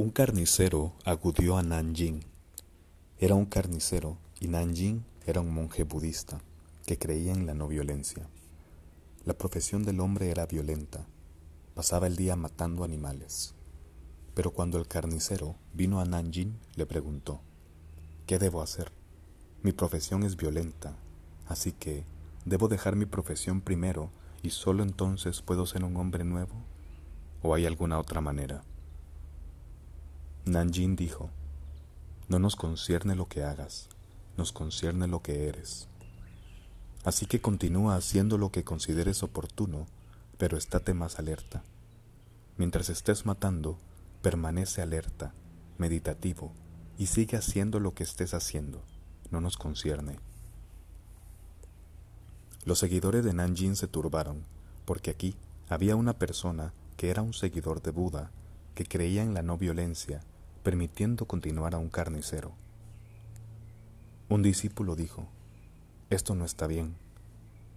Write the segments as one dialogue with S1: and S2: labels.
S1: Un carnicero acudió a Nanjing. Era un carnicero y Nanjing era un monje budista que creía en la no violencia. La profesión del hombre era violenta. Pasaba el día matando animales. Pero cuando el carnicero vino a Nanjing, le preguntó, ¿qué debo hacer? Mi profesión es violenta, así que ¿debo dejar mi profesión primero y solo entonces puedo ser un hombre nuevo? ¿O hay alguna otra manera? Nanjin dijo, no nos concierne lo que hagas, nos concierne lo que eres. Así que continúa haciendo lo que consideres oportuno, pero estate más alerta. Mientras estés matando, permanece alerta, meditativo, y sigue haciendo lo que estés haciendo, no nos concierne. Los seguidores de Nanjin se turbaron, porque aquí había una persona que era un seguidor de Buda, que creía en la no violencia permitiendo continuar a un carnicero. Un discípulo dijo, esto no está bien,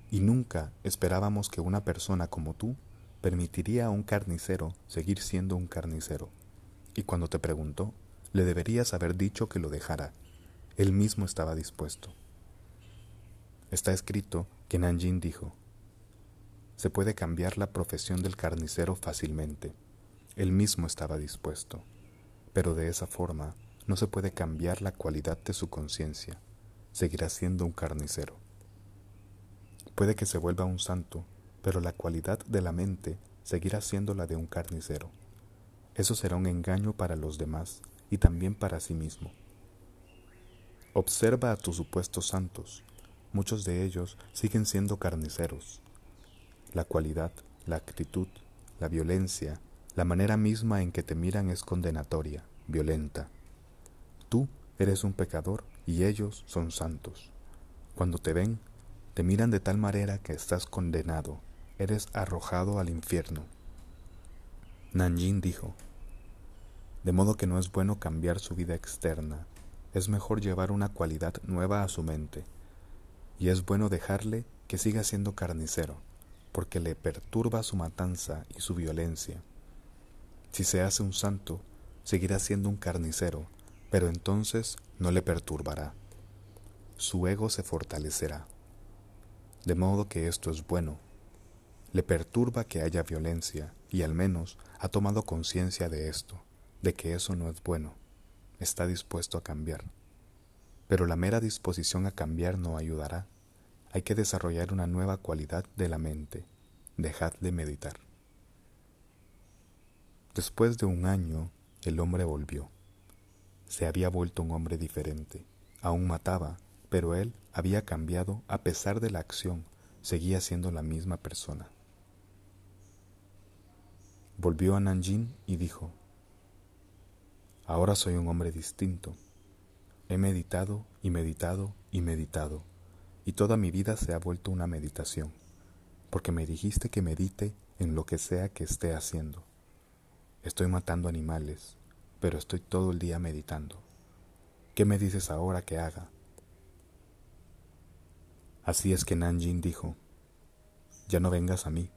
S1: y nunca esperábamos que una persona como tú permitiría a un carnicero seguir siendo un carnicero. Y cuando te preguntó, le deberías haber dicho que lo dejara. Él mismo estaba dispuesto. Está escrito que Nanjin dijo, se puede cambiar la profesión del carnicero fácilmente. Él mismo estaba dispuesto pero de esa forma no se puede cambiar la cualidad de su conciencia, seguirá siendo un carnicero. Puede que se vuelva un santo, pero la cualidad de la mente seguirá siendo la de un carnicero. Eso será un engaño para los demás y también para sí mismo. Observa a tus supuestos santos, muchos de ellos siguen siendo carniceros. La cualidad, la actitud, la violencia, la manera misma en que te miran es condenatoria, violenta. Tú eres un pecador y ellos son santos. Cuando te ven, te miran de tal manera que estás condenado, eres arrojado al infierno. Nanjin dijo, de modo que no es bueno cambiar su vida externa, es mejor llevar una cualidad nueva a su mente, y es bueno dejarle que siga siendo carnicero, porque le perturba su matanza y su violencia. Si se hace un santo, seguirá siendo un carnicero, pero entonces no le perturbará. Su ego se fortalecerá. De modo que esto es bueno. Le perturba que haya violencia y al menos ha tomado conciencia de esto, de que eso no es bueno. Está dispuesto a cambiar. Pero la mera disposición a cambiar no ayudará. Hay que desarrollar una nueva cualidad de la mente. Dejad de meditar. Después de un año, el hombre volvió. Se había vuelto un hombre diferente. Aún mataba, pero él había cambiado a pesar de la acción, seguía siendo la misma persona. Volvió a Nanjing y dijo, Ahora soy un hombre distinto. He meditado y meditado y meditado, y toda mi vida se ha vuelto una meditación, porque me dijiste que medite en lo que sea que esté haciendo. Estoy matando animales, pero estoy todo el día meditando. ¿Qué me dices ahora que haga? Así es que Nanjin dijo, ya no vengas a mí.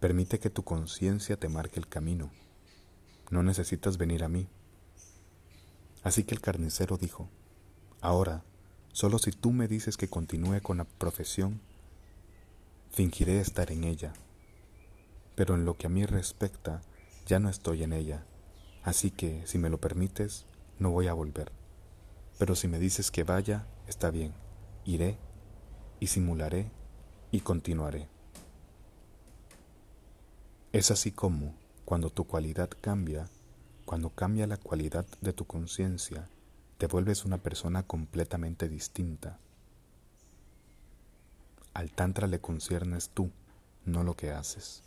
S1: Permite que tu conciencia te marque el camino. No necesitas venir a mí. Así que el carnicero dijo, ahora, solo si tú me dices que continúe con la profesión, fingiré estar en ella. Pero en lo que a mí respecta, ya no estoy en ella, así que, si me lo permites, no voy a volver. Pero si me dices que vaya, está bien, iré y simularé y continuaré. Es así como, cuando tu cualidad cambia, cuando cambia la cualidad de tu conciencia, te vuelves una persona completamente distinta. Al Tantra le conciernes tú, no lo que haces.